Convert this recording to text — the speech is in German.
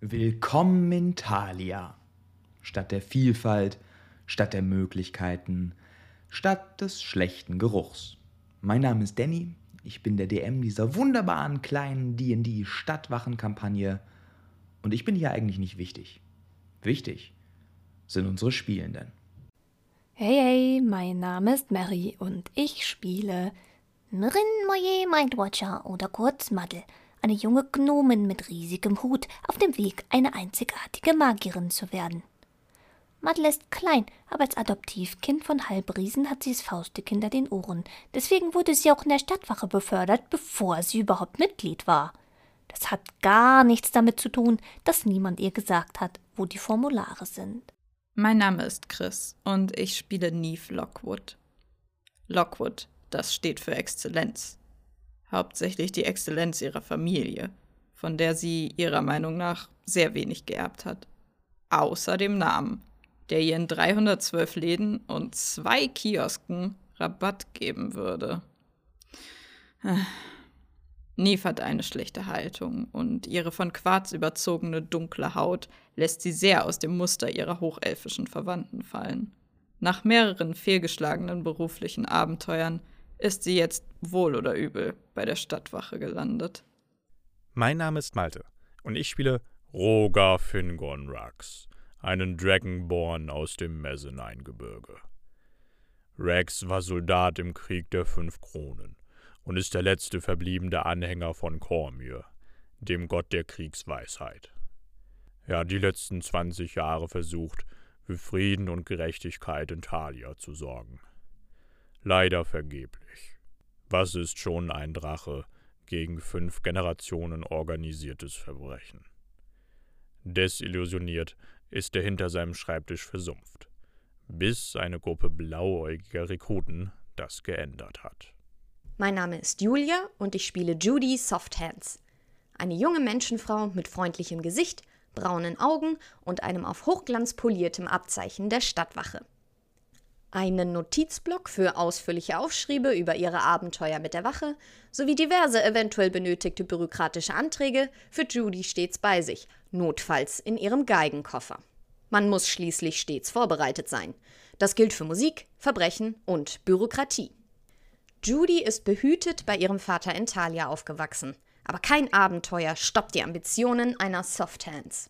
Willkommen in Thalia. Statt der Vielfalt, statt der Möglichkeiten, statt des schlechten Geruchs. Mein Name ist Danny, ich bin der DM dieser wunderbaren kleinen D&D-Stadtwachenkampagne und ich bin hier eigentlich nicht wichtig. Wichtig sind unsere Spielenden. Hey, hey, mein Name ist Mary und ich spiele Mrin Moye Mindwatcher oder kurz Maddel, eine junge Gnomin mit riesigem Hut auf dem Weg, eine einzigartige Magierin zu werden. Maddel ist klein, aber als Adoptivkind von Halbriesen hat sie es faustdick hinter den Ohren. Deswegen wurde sie auch in der Stadtwache befördert, bevor sie überhaupt Mitglied war. Das hat gar nichts damit zu tun, dass niemand ihr gesagt hat, wo die Formulare sind. Mein Name ist Chris und ich spiele Neve Lockwood. Lockwood, das steht für Exzellenz. Hauptsächlich die Exzellenz ihrer Familie, von der sie ihrer Meinung nach sehr wenig geerbt hat. Außer dem Namen der ihr in 312 Läden und zwei Kiosken Rabatt geben würde. Neve hat eine schlechte Haltung und ihre von Quarz überzogene dunkle Haut lässt sie sehr aus dem Muster ihrer hochelfischen Verwandten fallen. Nach mehreren fehlgeschlagenen beruflichen Abenteuern ist sie jetzt wohl oder übel bei der Stadtwache gelandet. Mein Name ist Malte und ich spiele Roger Fingon Rux, einen Dragonborn aus dem Messeneingebirge. Rex war Soldat im Krieg der Fünf Kronen und ist der letzte verbliebene Anhänger von Cormyr, dem Gott der Kriegsweisheit. Er hat die letzten 20 Jahre versucht, für Frieden und Gerechtigkeit in Thalia zu sorgen. Leider vergeblich. Was ist schon ein Drache gegen fünf Generationen organisiertes Verbrechen? Desillusioniert ist er hinter seinem Schreibtisch versumpft, bis eine Gruppe blauäugiger Rekruten das geändert hat. Mein Name ist Julia und ich spiele Judy Softhands. Eine junge Menschenfrau mit freundlichem Gesicht, braunen Augen und einem auf Hochglanz poliertem Abzeichen der Stadtwache. Einen Notizblock für ausführliche Aufschriebe über ihre Abenteuer mit der Wache sowie diverse eventuell benötigte bürokratische Anträge für Judy stets bei sich, notfalls in ihrem Geigenkoffer. Man muss schließlich stets vorbereitet sein. Das gilt für Musik, Verbrechen und Bürokratie. Judy ist behütet bei ihrem Vater in Thalia aufgewachsen, aber kein Abenteuer stoppt die Ambitionen einer Softhands.